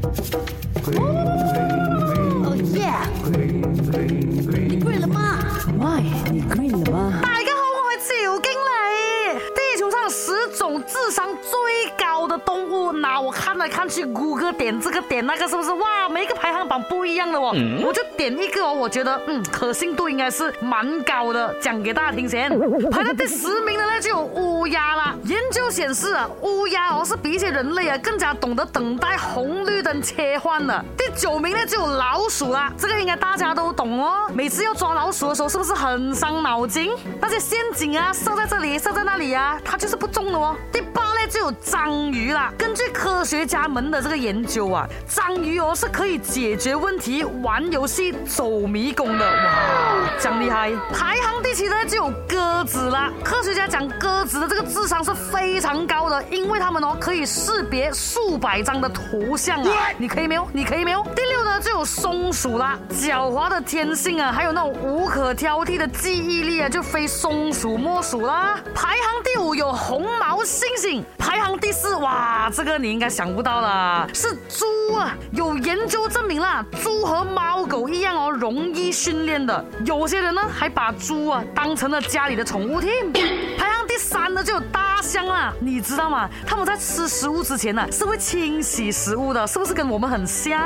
哦耶！你了吗你了吗？大家好，我是赵地球上十种智商最高的动物，那我看了看去，谷歌点这个点那个，是不是？哇，每个排行榜不一样的哦。我就点一个哦，我觉得嗯，可信度应该是蛮高的。讲给大家听先，排在第十名的那就有。就显示啊，乌鸦哦，是比一些人类啊更加懂得等待红绿灯切换的。第九名呢，就有老鼠啦，这个应该大家都懂哦。每次要抓老鼠的时候，是不是很伤脑筋？那些陷阱啊，设在这里，设在那里啊，它就是不中的哦。第八。就有章鱼啦。根据科学家们的这个研究啊，章鱼哦是可以解决问题、玩游戏、走迷宫的哇，讲厉害。排行第七呢就有鸽子啦。科学家讲鸽子的这个智商是非常高的，因为它们哦可以识别数百张的图像啊。你可以没有，你可以没有。第六呢就有松鼠啦，狡猾的天性啊，还有那种无可挑剔的记忆力啊，就非松鼠莫属啦。排行第五有红毛猩猩。哇，这个你应该想不到了，是猪啊！有研究证明了，猪和猫狗一样。容易训练的，有些人呢还把猪啊当成了家里的宠物添。排行第三的就有大象啦，你知道吗？他们在吃食物之前呢是会清洗食物的，是不是跟我们很像？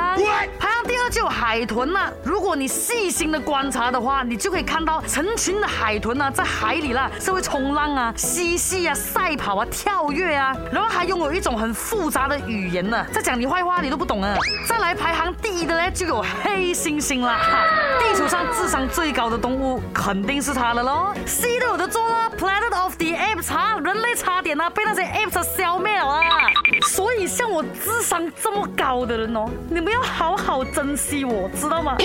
排行第二就有海豚啦，如果你细心的观察的话，你就可以看到成群的海豚呢在海里啦是会冲浪啊、嬉戏啊、赛跑啊、跳跃啊，然后还拥有一种很复杂的语言呢，在讲你坏话你都不懂啊。再来排行第一的呢就有黑猩猩啦。地球上智商最高的动物肯定是它了喽，C 都有得做了 Planet of the Apes，人类差点呢被那些 apes 消灭了啊！所以像我智商这么高的人哦，你们要好好珍惜，我知道吗？